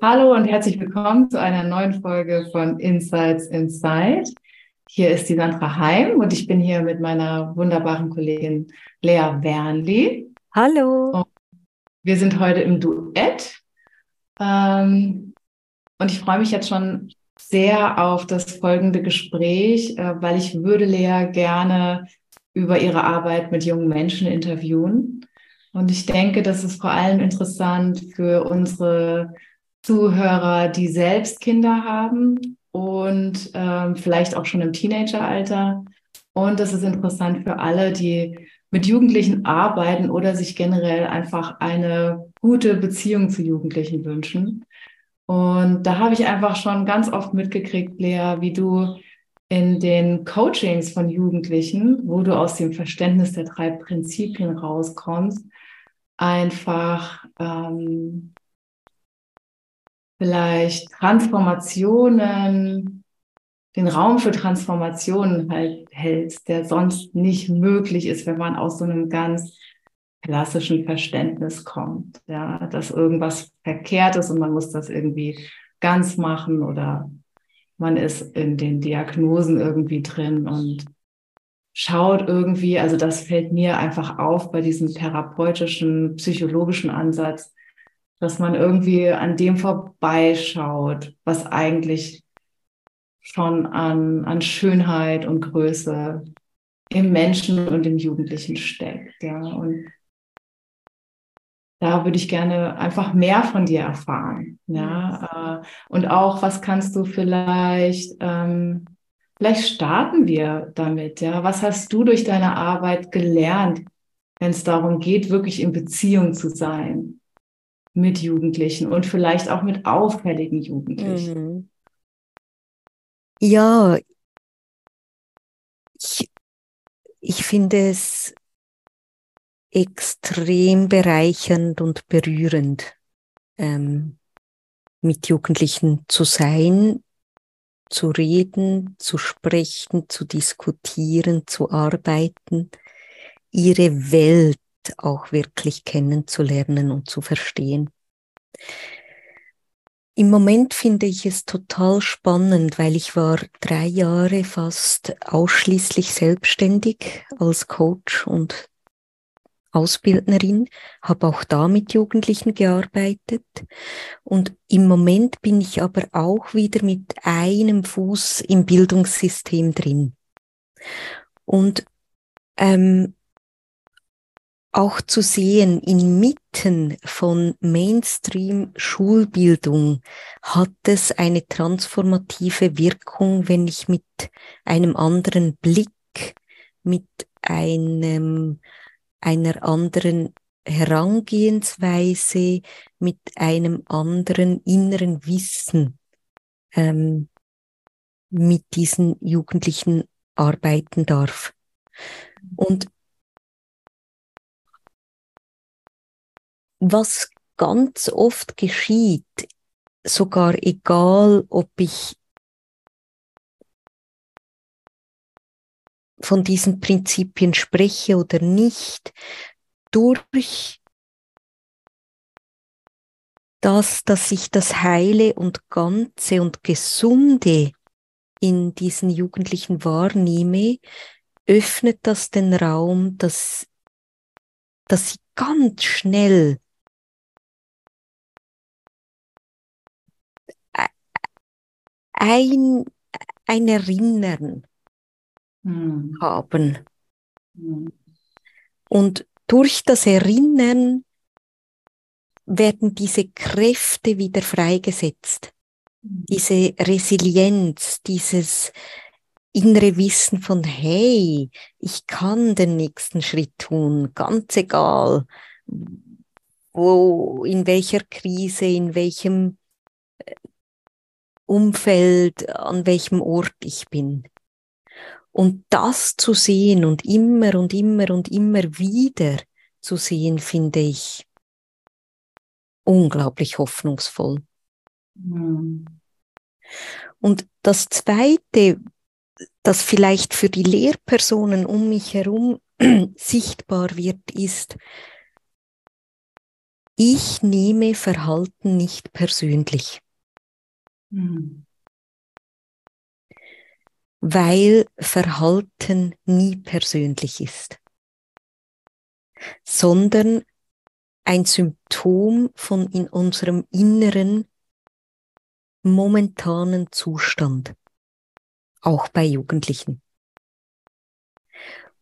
Hallo und herzlich willkommen zu einer neuen Folge von Insights Inside. Hier ist die Sandra Heim und ich bin hier mit meiner wunderbaren Kollegin Lea Wernli. Hallo. Und wir sind heute im Duett. Ähm, und ich freue mich jetzt schon sehr auf das folgende Gespräch, äh, weil ich würde Lea gerne über ihre Arbeit mit jungen Menschen interviewen. Und ich denke, das ist vor allem interessant für unsere Zuhörer, die selbst Kinder haben und ähm, vielleicht auch schon im Teenageralter. Und das ist interessant für alle, die mit Jugendlichen arbeiten oder sich generell einfach eine gute Beziehung zu Jugendlichen wünschen. Und da habe ich einfach schon ganz oft mitgekriegt, Lea, wie du in den Coachings von Jugendlichen, wo du aus dem Verständnis der drei Prinzipien rauskommst, einfach ähm, vielleicht Transformationen, den Raum für Transformationen halt hältst, der sonst nicht möglich ist, wenn man aus so einem ganz klassischen Verständnis kommt, ja, dass irgendwas verkehrt ist und man muss das irgendwie ganz machen oder man ist in den Diagnosen irgendwie drin und schaut irgendwie, also das fällt mir einfach auf bei diesem therapeutischen, psychologischen Ansatz, dass man irgendwie an dem vorbeischaut, was eigentlich schon an, an Schönheit und Größe im Menschen und im Jugendlichen steckt. Ja. Und da würde ich gerne einfach mehr von dir erfahren. Ja. Äh, und auch, was kannst du vielleicht, ähm, vielleicht starten wir damit. Ja. Was hast du durch deine Arbeit gelernt, wenn es darum geht, wirklich in Beziehung zu sein? Mit Jugendlichen und vielleicht auch mit auffälligen Jugendlichen. Mhm. Ja, ich, ich finde es extrem bereichernd und berührend, ähm, mit Jugendlichen zu sein, zu reden, zu sprechen, zu diskutieren, zu arbeiten, ihre Welt auch wirklich kennenzulernen und zu verstehen. Im Moment finde ich es total spannend, weil ich war drei Jahre fast ausschließlich selbstständig als Coach und Ausbildnerin, habe auch da mit Jugendlichen gearbeitet und im Moment bin ich aber auch wieder mit einem Fuß im Bildungssystem drin. Und ähm, auch zu sehen, inmitten von Mainstream-Schulbildung hat es eine transformative Wirkung, wenn ich mit einem anderen Blick, mit einem, einer anderen Herangehensweise, mit einem anderen inneren Wissen ähm, mit diesen Jugendlichen arbeiten darf. Und was ganz oft geschieht, sogar egal, ob ich von diesen Prinzipien spreche oder nicht, durch das, dass ich das Heile und Ganze und Gesunde in diesen Jugendlichen wahrnehme, öffnet das den Raum, dass, dass sie ganz schnell ein, ein Erinnern hm. haben. Hm. Und durch das Erinnern werden diese Kräfte wieder freigesetzt. Hm. Diese Resilienz, dieses innere Wissen von, hey, ich kann den nächsten Schritt tun, ganz egal, wo, in welcher Krise, in welchem äh, Umfeld, an welchem Ort ich bin. Und das zu sehen und immer und immer und immer wieder zu sehen, finde ich unglaublich hoffnungsvoll. Mhm. Und das Zweite, das vielleicht für die Lehrpersonen um mich herum sichtbar wird, ist, ich nehme Verhalten nicht persönlich. Mhm. Weil Verhalten nie persönlich ist, sondern ein Symptom von in unserem inneren momentanen Zustand, auch bei Jugendlichen.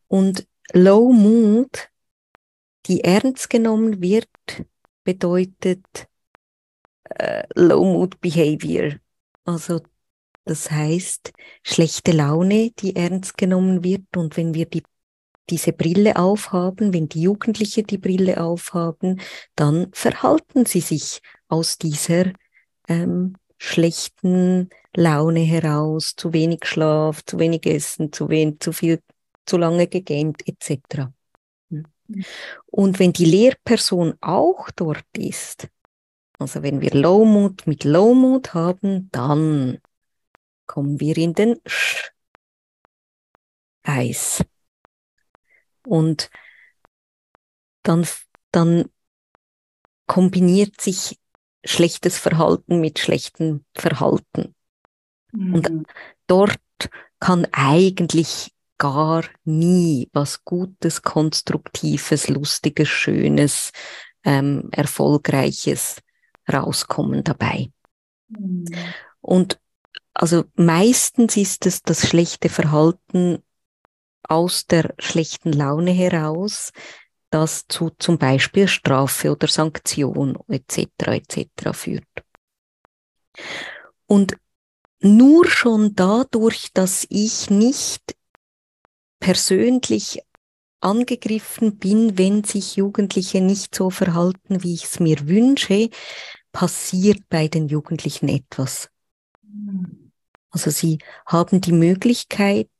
Und Low Mood, die ernst genommen wird, bedeutet äh, Low Mood Behavior. Also das heißt schlechte Laune, die ernst genommen wird. Und wenn wir die, diese Brille aufhaben, wenn die Jugendlichen die Brille aufhaben, dann verhalten sie sich aus dieser ähm, schlechten Laune heraus, zu wenig Schlaf, zu wenig Essen, zu wenig, zu viel, zu lange gegamed etc. Und wenn die Lehrperson auch dort ist, also wenn wir Lowmut mit Lowmut haben, dann kommen wir in den Sch Eis. Und dann, dann kombiniert sich schlechtes Verhalten mit schlechtem Verhalten. Mhm. Und dort kann eigentlich gar nie was Gutes, Konstruktives, Lustiges, Schönes, ähm, Erfolgreiches rauskommen dabei. Mhm. Und also meistens ist es das schlechte Verhalten aus der schlechten Laune heraus, das zu zum Beispiel Strafe oder Sanktion etc. etc. führt. Und nur schon dadurch, dass ich nicht persönlich angegriffen bin, wenn sich Jugendliche nicht so verhalten, wie ich es mir wünsche, passiert bei den Jugendlichen etwas. Also sie haben die Möglichkeit,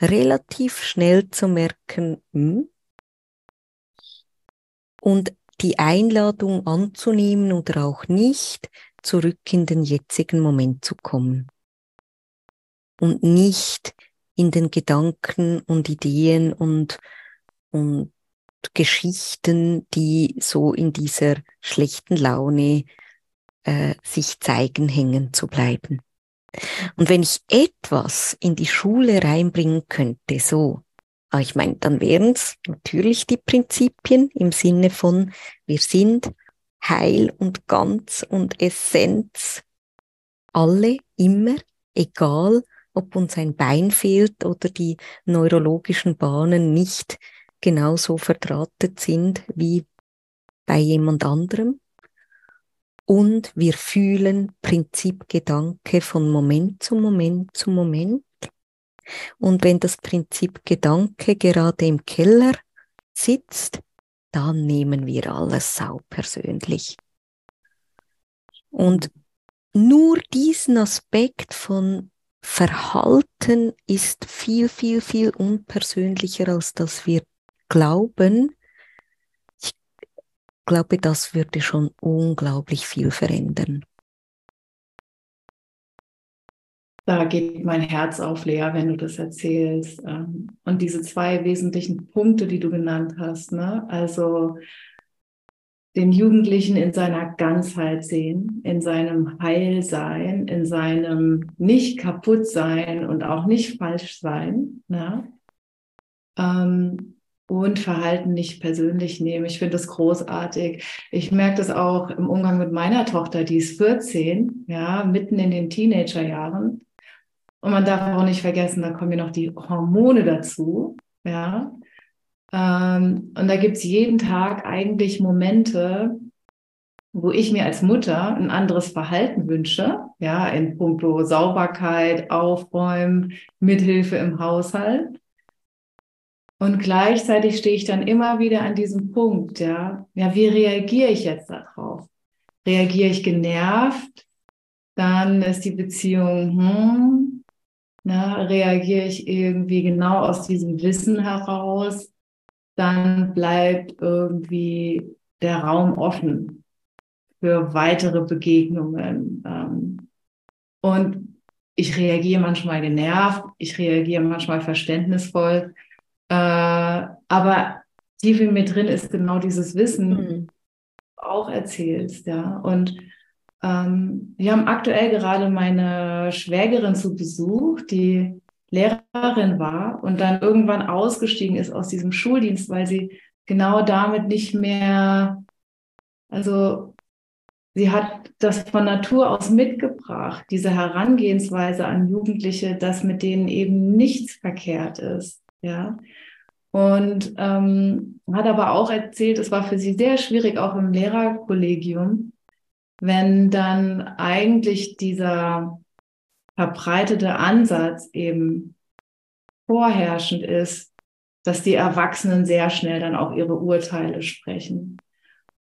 relativ schnell zu merken, hm, und die Einladung anzunehmen oder auch nicht, zurück in den jetzigen Moment zu kommen. Und nicht in den Gedanken und Ideen und, und Geschichten, die so in dieser schlechten Laune äh, sich zeigen, hängen zu bleiben. Und wenn ich etwas in die Schule reinbringen könnte, so ah, ich meine, dann wären es natürlich die Prinzipien im Sinne von, wir sind Heil und Ganz und Essenz. Alle, immer, egal, ob uns ein Bein fehlt oder die neurologischen Bahnen nicht genauso verdrahtet sind wie bei jemand anderem. Und wir fühlen Prinzipgedanke von Moment zu Moment zu Moment und wenn das Prinzip Gedanke gerade im Keller sitzt, dann nehmen wir alles sau persönlich. Und nur diesen Aspekt von Verhalten ist viel, viel, viel unpersönlicher, als dass wir glauben. Ich glaube, das würde schon unglaublich viel verändern. Da geht mein Herz auf, Lea, wenn du das erzählst. Ähm, und diese zwei wesentlichen Punkte, die du genannt hast, ne? also den Jugendlichen in seiner Ganzheit sehen, in seinem Heilsein, in seinem nicht kaputt sein und auch nicht falsch sein. Ne? Und Verhalten nicht persönlich nehmen. Ich finde das großartig. Ich merke das auch im Umgang mit meiner Tochter, die ist 14, ja, mitten in den Teenagerjahren. Und man darf auch nicht vergessen, da kommen ja noch die Hormone dazu. Ja. Ähm, und da gibt es jeden Tag eigentlich Momente, wo ich mir als Mutter ein anderes Verhalten wünsche, ja, in puncto Sauberkeit, Aufräumen, Mithilfe im Haushalt. Und gleichzeitig stehe ich dann immer wieder an diesem Punkt, ja, ja, wie reagiere ich jetzt darauf? Reagiere ich genervt? Dann ist die Beziehung, hm, na, reagiere ich irgendwie genau aus diesem Wissen heraus? Dann bleibt irgendwie der Raum offen für weitere Begegnungen. Ähm, und ich reagiere manchmal genervt, ich reagiere manchmal verständnisvoll, äh, aber tief in mir drin ist genau dieses Wissen, mhm. auch erzählst, ja. Und ähm, wir haben aktuell gerade meine Schwägerin zu Besuch, die Lehrerin war und dann irgendwann ausgestiegen ist aus diesem Schuldienst, weil sie genau damit nicht mehr, also sie hat das von Natur aus mitgebracht, diese Herangehensweise an Jugendliche, dass mit denen eben nichts verkehrt ist, ja. Und ähm, hat aber auch erzählt, es war für sie sehr schwierig, auch im Lehrerkollegium, wenn dann eigentlich dieser verbreitete Ansatz eben vorherrschend ist, dass die Erwachsenen sehr schnell dann auch ihre Urteile sprechen.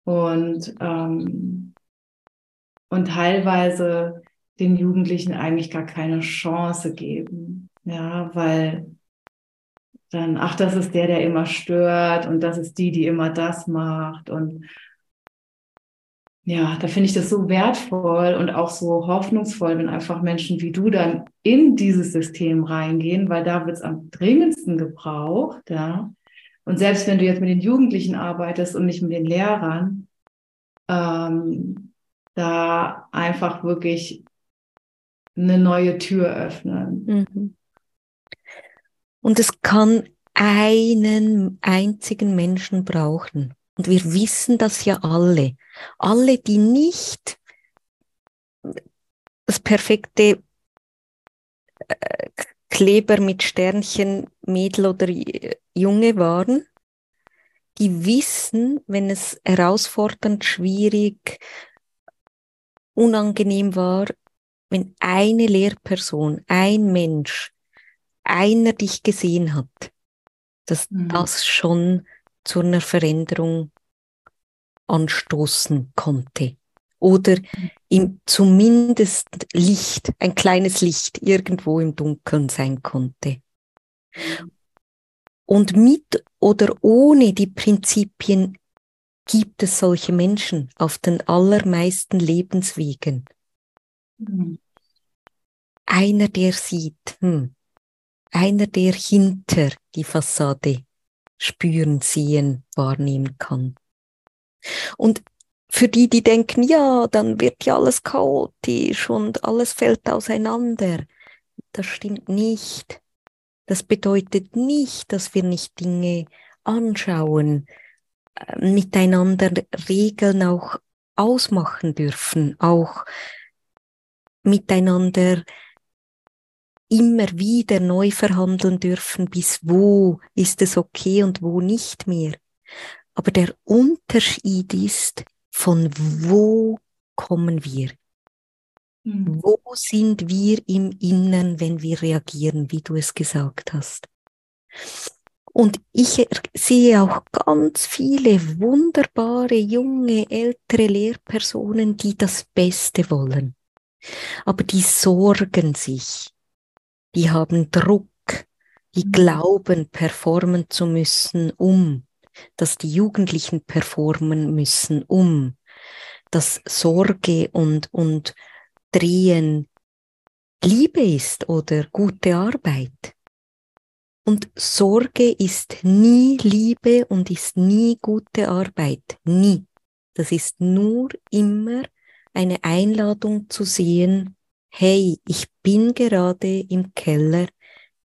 Und ähm, und teilweise den Jugendlichen eigentlich gar keine Chance geben. Ja, weil dann, ach, das ist der, der immer stört und das ist die, die immer das macht. Und ja, da finde ich das so wertvoll und auch so hoffnungsvoll, wenn einfach Menschen wie du dann in dieses System reingehen, weil da wird es am dringendsten gebraucht, ja. Und selbst wenn du jetzt mit den Jugendlichen arbeitest und nicht mit den Lehrern, ähm, da einfach wirklich eine neue Tür öffnen. Mhm. Und es kann einen einzigen Menschen brauchen. Und wir wissen das ja alle. Alle, die nicht das perfekte äh, Kleber mit Sternchen, Mädel oder Junge waren, die wissen, wenn es herausfordernd, schwierig, unangenehm war, wenn eine Lehrperson, ein Mensch, einer dich gesehen hat, dass mhm. das schon zu einer Veränderung anstoßen konnte. Oder mhm. im, zumindest Licht, ein kleines Licht irgendwo im Dunkeln sein konnte. Mhm. Und mit oder ohne die Prinzipien gibt es solche Menschen auf den allermeisten Lebenswegen. Mhm. Einer, der sieht, hm, einer, der hinter die Fassade spüren, sehen, wahrnehmen kann. Und für die, die denken, ja, dann wird ja alles chaotisch und alles fällt auseinander. Das stimmt nicht. Das bedeutet nicht, dass wir nicht Dinge anschauen, miteinander Regeln auch ausmachen dürfen, auch miteinander immer wieder neu verhandeln dürfen, bis wo ist es okay und wo nicht mehr. Aber der Unterschied ist, von wo kommen wir? Mhm. Wo sind wir im Innern, wenn wir reagieren, wie du es gesagt hast? Und ich sehe auch ganz viele wunderbare, junge, ältere Lehrpersonen, die das Beste wollen. Aber die sorgen sich, die haben Druck, die mhm. glauben, performen zu müssen, um, dass die Jugendlichen performen müssen, um, dass Sorge und, und Drehen Liebe ist oder gute Arbeit. Und Sorge ist nie Liebe und ist nie gute Arbeit. Nie. Das ist nur immer eine Einladung zu sehen, hey, ich bin gerade im Keller,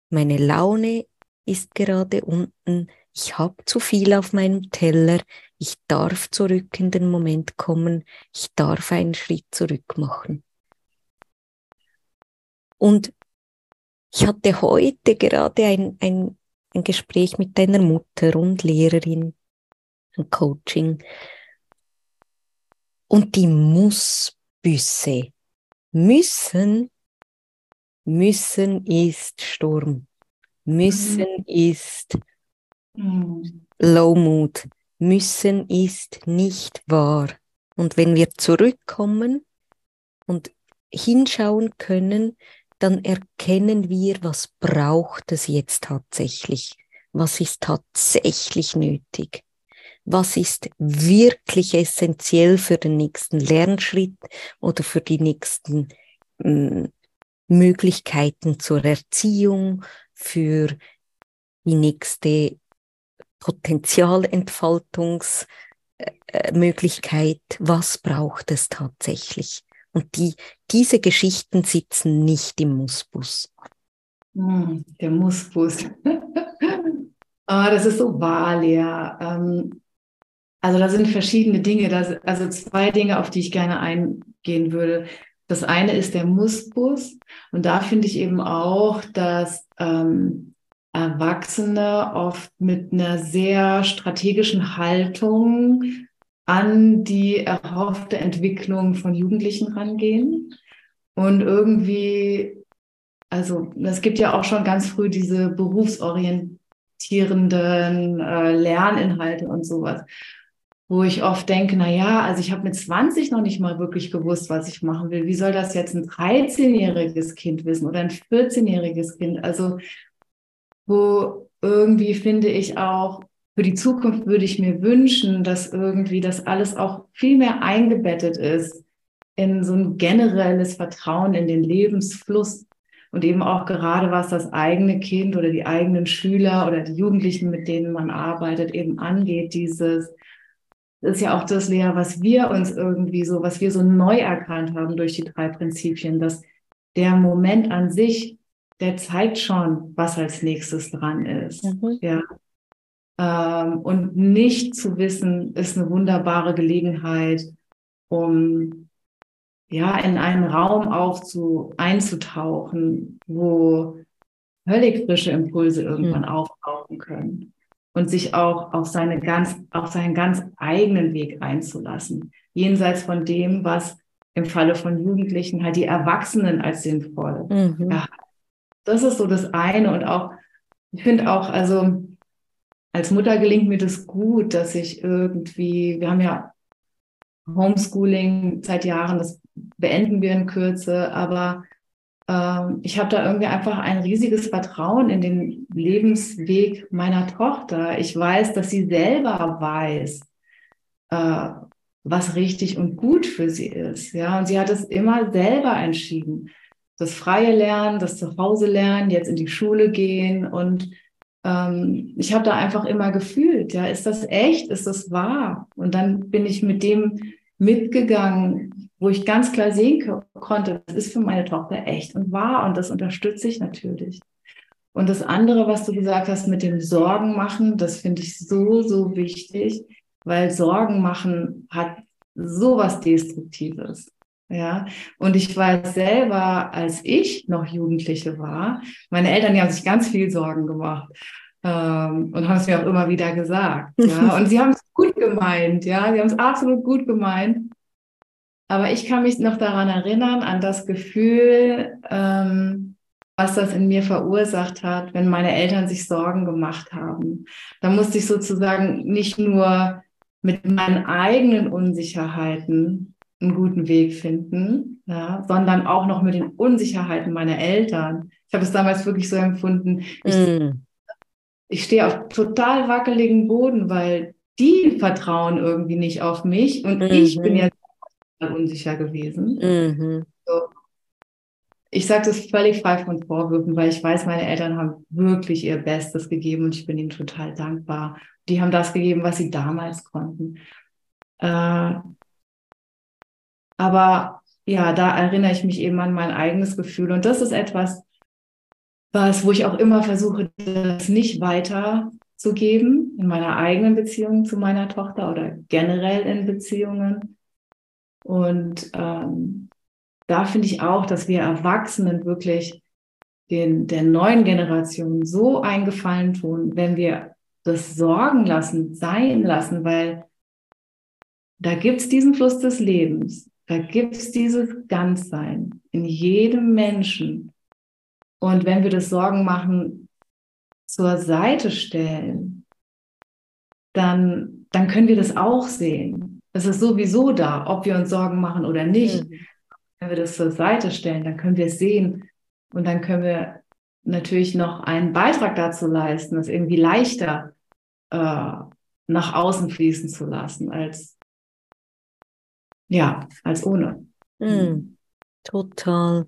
meine Laune ist gerade unten, ich habe zu viel auf meinem Teller, ich darf zurück in den Moment kommen, ich darf einen Schritt zurück machen. Und ich hatte heute gerade ein, ein, ein Gespräch mit deiner Mutter und Lehrerin, ein Coaching. Und die Mussbüsse. Müssen, müssen ist Sturm. Müssen mhm. ist Mhm. Low Mood. Müssen ist nicht wahr. Und wenn wir zurückkommen und hinschauen können, dann erkennen wir, was braucht es jetzt tatsächlich? Was ist tatsächlich nötig? Was ist wirklich essentiell für den nächsten Lernschritt oder für die nächsten äh, Möglichkeiten zur Erziehung, für die nächste Potenzialentfaltungsmöglichkeit? Was braucht es tatsächlich? Und die, diese Geschichten sitzen nicht im Musbus. Hm, der Musbus. ah, das ist so wahr. Ähm, also da sind verschiedene Dinge, das, also zwei Dinge, auf die ich gerne eingehen würde. Das eine ist der Musbus und da finde ich eben auch, dass ähm, Erwachsene oft mit einer sehr strategischen Haltung an die erhoffte Entwicklung von Jugendlichen rangehen. Und irgendwie, also es gibt ja auch schon ganz früh diese berufsorientierenden äh, Lerninhalte und sowas, wo ich oft denke, na ja, also ich habe mit 20 noch nicht mal wirklich gewusst, was ich machen will. Wie soll das jetzt ein 13-jähriges Kind wissen oder ein 14-jähriges Kind? Also wo irgendwie finde ich auch, für die Zukunft würde ich mir wünschen, dass irgendwie das alles auch viel mehr eingebettet ist in so ein generelles Vertrauen in den Lebensfluss und eben auch gerade was das eigene Kind oder die eigenen Schüler oder die Jugendlichen, mit denen man arbeitet, eben angeht, dieses ist ja auch das, Lea, was wir uns irgendwie so, was wir so neu erkannt haben durch die drei Prinzipien, dass der Moment an sich, der zeigt schon, was als nächstes dran ist. Mhm. Ja. Ähm, und nicht zu wissen, ist eine wunderbare Gelegenheit, um ja in einen Raum aufzu, einzutauchen, wo völlig frische Impulse irgendwann mhm. auftauchen können und sich auch auf seine ganz, auf seinen ganz eigenen Weg einzulassen, jenseits von dem, was im Falle von Jugendlichen halt die Erwachsenen als sinnvoll. Mhm. Ja, das ist so das eine und auch, ich finde auch, also als Mutter gelingt mir das gut, dass ich irgendwie, wir haben ja Homeschooling seit Jahren, das beenden wir in Kürze, aber ähm, ich habe da irgendwie einfach ein riesiges Vertrauen in den Lebensweg meiner Tochter. Ich weiß, dass sie selber weiß, äh, was richtig und gut für sie ist. Ja, und sie hat es immer selber entschieden. Das freie Lernen, das Zuhause lernen, jetzt in die Schule gehen und ähm, ich habe da einfach immer gefühlt, ja, ist das echt, ist das wahr? Und dann bin ich mit dem mitgegangen, wo ich ganz klar sehen konnte, das ist für meine Tochter echt und wahr und das unterstütze ich natürlich. Und das andere, was du gesagt hast mit dem Sorgen machen, das finde ich so, so wichtig, weil Sorgen machen hat sowas Destruktives. Ja, und ich weiß selber, als ich noch Jugendliche war, meine Eltern, die haben sich ganz viel Sorgen gemacht ähm, und haben es mir auch immer wieder gesagt. Ja, und sie haben es gut gemeint, ja, sie haben es absolut gut gemeint. Aber ich kann mich noch daran erinnern, an das Gefühl, ähm, was das in mir verursacht hat, wenn meine Eltern sich Sorgen gemacht haben. Da musste ich sozusagen nicht nur mit meinen eigenen Unsicherheiten einen guten Weg finden, ja, sondern auch noch mit den Unsicherheiten meiner Eltern. Ich habe es damals wirklich so empfunden. Ich, mm. ich stehe auf total wackeligen Boden, weil die vertrauen irgendwie nicht auf mich und mm ich bin ja unsicher gewesen. Mm so. Ich sage das völlig frei von Vorwürfen, weil ich weiß, meine Eltern haben wirklich ihr Bestes gegeben und ich bin ihnen total dankbar. Die haben das gegeben, was sie damals konnten. Äh, aber ja, da erinnere ich mich eben an mein eigenes Gefühl. Und das ist etwas, was, wo ich auch immer versuche, das nicht weiterzugeben in meiner eigenen Beziehung zu meiner Tochter oder generell in Beziehungen. Und ähm, da finde ich auch, dass wir Erwachsenen wirklich den, der neuen Generation so eingefallen tun, wenn wir das sorgen lassen, sein lassen, weil da gibt es diesen Fluss des Lebens. Da gibt es dieses Ganzsein in jedem Menschen. Und wenn wir das Sorgen machen, zur Seite stellen dann, dann können wir das auch sehen. Es ist sowieso da, ob wir uns Sorgen machen oder nicht. Mhm. Wenn wir das zur Seite stellen, dann können wir es sehen und dann können wir natürlich noch einen Beitrag dazu leisten, es irgendwie leichter äh, nach außen fließen zu lassen, als ja, als ohne. Mm, total.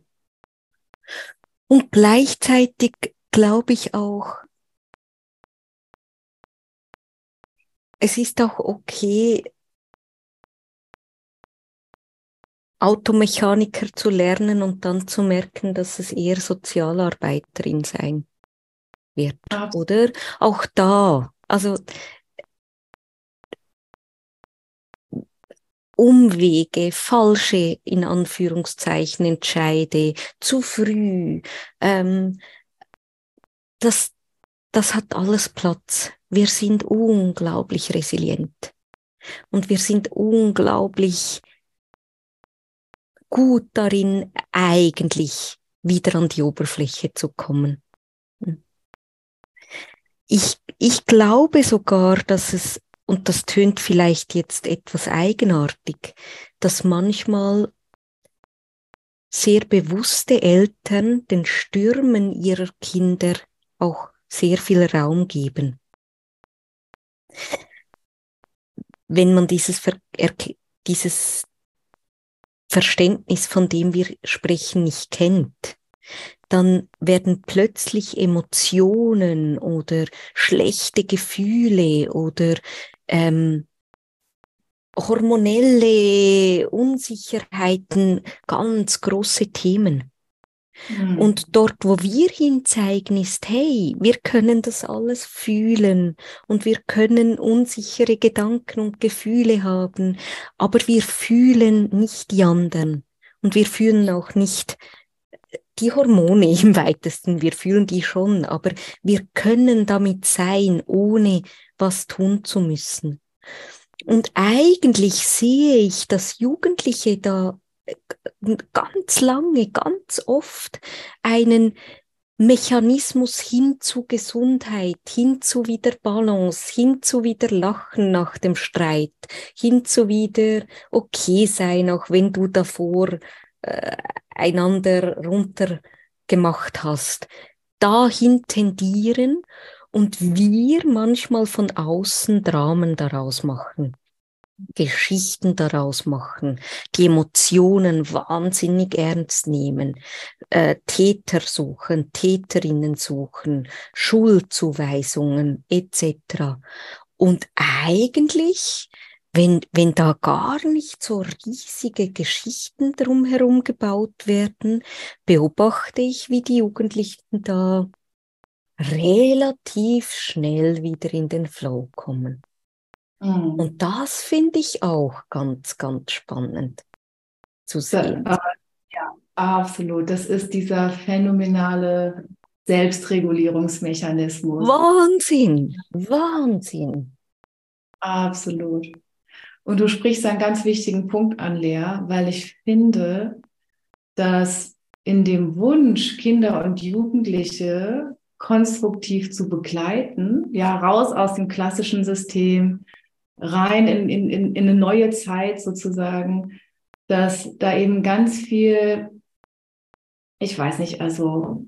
Und gleichzeitig glaube ich auch, es ist auch okay, Automechaniker zu lernen und dann zu merken, dass es eher Sozialarbeiterin sein wird, Absolut. oder? Auch da, also Umwege, falsche, in Anführungszeichen, Entscheide, zu früh, ähm, das, das hat alles Platz. Wir sind unglaublich resilient und wir sind unglaublich gut darin, eigentlich wieder an die Oberfläche zu kommen. Ich, ich glaube sogar, dass es, und das tönt vielleicht jetzt etwas eigenartig, dass manchmal sehr bewusste Eltern den Stürmen ihrer Kinder auch sehr viel Raum geben. Wenn man dieses, dieses Verständnis, von dem wir sprechen, nicht kennt, dann werden plötzlich Emotionen oder schlechte Gefühle oder ähm, hormonelle Unsicherheiten ganz große Themen. Mhm. Und dort, wo wir hinzeigen, ist, hey, wir können das alles fühlen und wir können unsichere Gedanken und Gefühle haben, aber wir fühlen nicht die anderen und wir fühlen auch nicht die Hormone im weitesten, wir fühlen die schon, aber wir können damit sein, ohne was tun zu müssen. Und eigentlich sehe ich, dass Jugendliche da ganz lange, ganz oft einen Mechanismus hin zu Gesundheit, hin zu wieder Balance, hin zu wieder Lachen nach dem Streit, hin zu wieder okay sein, auch wenn du davor äh, einander runter gemacht hast. Dahin tendieren und wir manchmal von außen Dramen daraus machen. Geschichten daraus machen, die Emotionen wahnsinnig ernst nehmen, äh, Täter suchen, Täterinnen suchen, Schuldzuweisungen etc. Und eigentlich, wenn, wenn da gar nicht so riesige Geschichten drumherum gebaut werden, beobachte ich, wie die Jugendlichen da relativ schnell wieder in den Flow kommen. Mhm. Und das finde ich auch ganz, ganz spannend zu sehen. Ja, ja, absolut. Das ist dieser phänomenale Selbstregulierungsmechanismus. Wahnsinn, Wahnsinn. Absolut. Und du sprichst einen ganz wichtigen Punkt an, Lea, weil ich finde, dass in dem Wunsch, Kinder und Jugendliche konstruktiv zu begleiten, ja, raus aus dem klassischen System, rein in, in, in, in eine neue Zeit sozusagen, dass da eben ganz viel, ich weiß nicht, also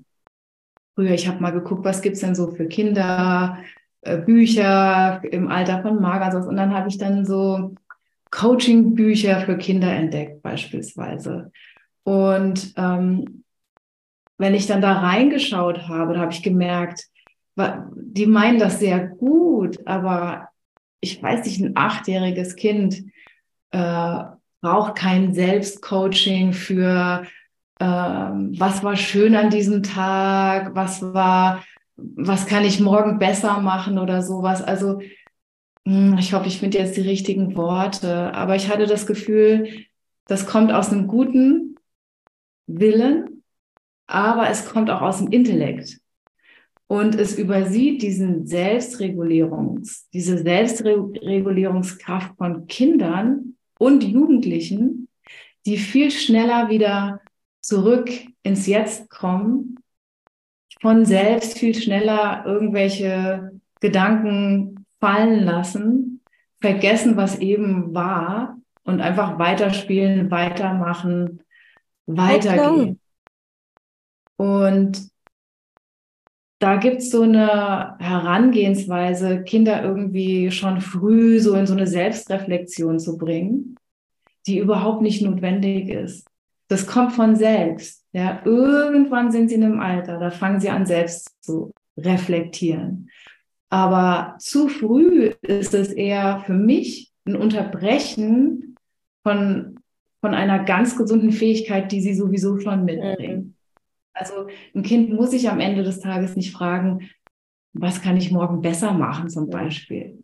früher, ich habe mal geguckt, was gibt's denn so für Kinder, äh, Bücher im Alter von Magersos und dann habe ich dann so Coaching-Bücher für Kinder entdeckt beispielsweise. Und ähm, wenn ich dann da reingeschaut habe, da habe ich gemerkt, die meinen das sehr gut, aber ich weiß nicht, ein achtjähriges Kind äh, braucht kein Selbstcoaching für äh, was war schön an diesem Tag, was war, was kann ich morgen besser machen oder sowas. Also hm, ich hoffe, ich finde jetzt die richtigen Worte, aber ich hatte das Gefühl, das kommt aus einem guten Willen, aber es kommt auch aus dem Intellekt. Und es übersieht diesen Selbstregulierungs, diese Selbstregulierungskraft von Kindern und Jugendlichen, die viel schneller wieder zurück ins Jetzt kommen, von selbst viel schneller irgendwelche Gedanken fallen lassen, vergessen, was eben war und einfach weiterspielen, weitermachen, weitergehen. Und da gibt es so eine Herangehensweise, Kinder irgendwie schon früh so in so eine Selbstreflexion zu bringen, die überhaupt nicht notwendig ist. Das kommt von selbst. Ja, irgendwann sind sie in einem Alter, da fangen sie an, selbst zu reflektieren. Aber zu früh ist es eher für mich ein Unterbrechen von, von einer ganz gesunden Fähigkeit, die sie sowieso schon mitbringen. Mhm. Also ein Kind muss sich am Ende des Tages nicht fragen, was kann ich morgen besser machen zum Beispiel.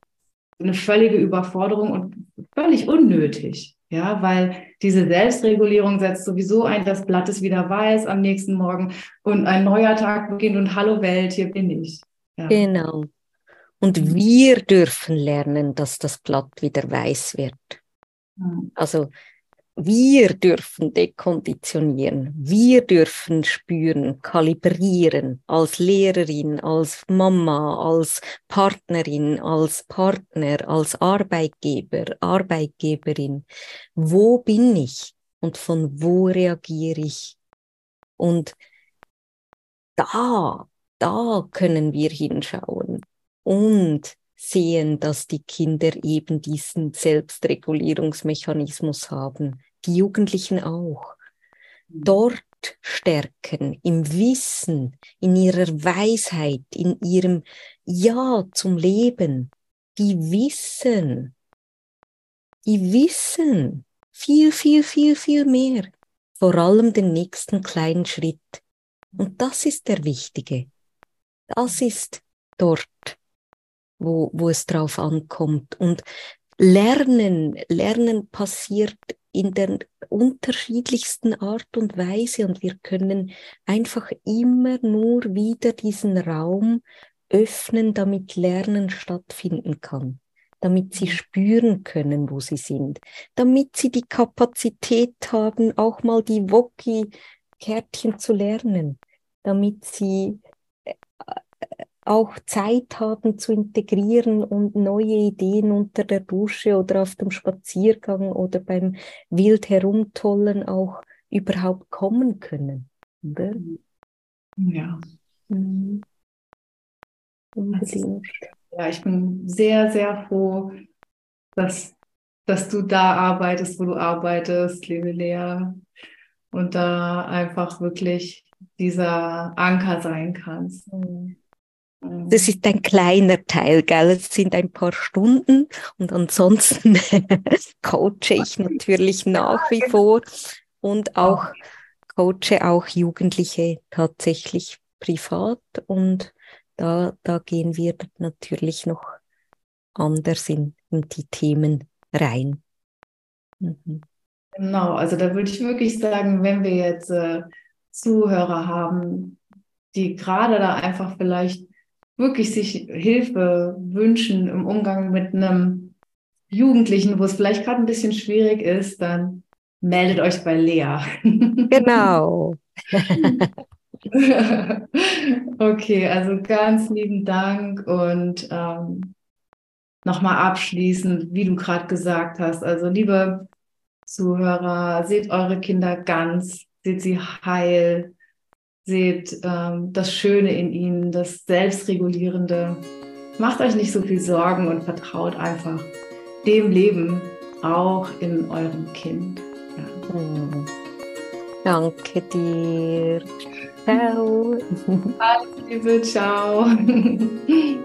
Eine völlige Überforderung und völlig unnötig. Ja, weil diese Selbstregulierung setzt sowieso ein, das Blatt ist wieder weiß am nächsten Morgen und ein neuer Tag beginnt und hallo Welt, hier bin ich. Ja. Genau. Und wir dürfen lernen, dass das Blatt wieder weiß wird. Also wir dürfen dekonditionieren, wir dürfen spüren, kalibrieren als Lehrerin, als Mama, als Partnerin, als Partner, als Arbeitgeber, Arbeitgeberin. Wo bin ich und von wo reagiere ich? Und da, da können wir hinschauen und sehen, dass die Kinder eben diesen Selbstregulierungsmechanismus haben, die Jugendlichen auch. Mhm. Dort stärken, im Wissen, in ihrer Weisheit, in ihrem Ja zum Leben. Die wissen, die wissen viel, viel, viel, viel mehr. Vor allem den nächsten kleinen Schritt. Und das ist der Wichtige. Das ist dort wo, wo es drauf ankommt. Und Lernen, Lernen passiert in der unterschiedlichsten Art und Weise und wir können einfach immer nur wieder diesen Raum öffnen, damit Lernen stattfinden kann, damit sie mhm. spüren können, wo sie sind, damit sie die Kapazität haben, auch mal die Woki-Kärtchen zu lernen, damit sie auch Zeit haben zu integrieren und neue Ideen unter der Dusche oder auf dem Spaziergang oder beim wild herumtollen auch überhaupt kommen können. Oder? Ja. Mhm. Ja, ich bin sehr, sehr froh, dass, dass du da arbeitest, wo du arbeitest, liebe Lea. Und da einfach wirklich dieser Anker sein kannst. Mhm. Das ist ein kleiner Teil, gell? Es sind ein paar Stunden und ansonsten coache ich natürlich nach wie vor und auch coache auch Jugendliche tatsächlich privat und da, da gehen wir natürlich noch anders in, in die Themen rein. Mhm. Genau, also da würde ich wirklich sagen, wenn wir jetzt äh, Zuhörer haben, die gerade da einfach vielleicht wirklich sich Hilfe wünschen im Umgang mit einem Jugendlichen, wo es vielleicht gerade ein bisschen schwierig ist, dann meldet euch bei Lea. Genau. okay, also ganz lieben Dank und ähm, nochmal abschließend, wie du gerade gesagt hast, also liebe Zuhörer, seht eure Kinder ganz, seht sie heil, Seht ähm, das Schöne in ihnen, das Selbstregulierende. Macht euch nicht so viel Sorgen und vertraut einfach dem Leben auch in eurem Kind. Ja. Mhm. Danke dir. Ciao. Alles Liebe, ciao.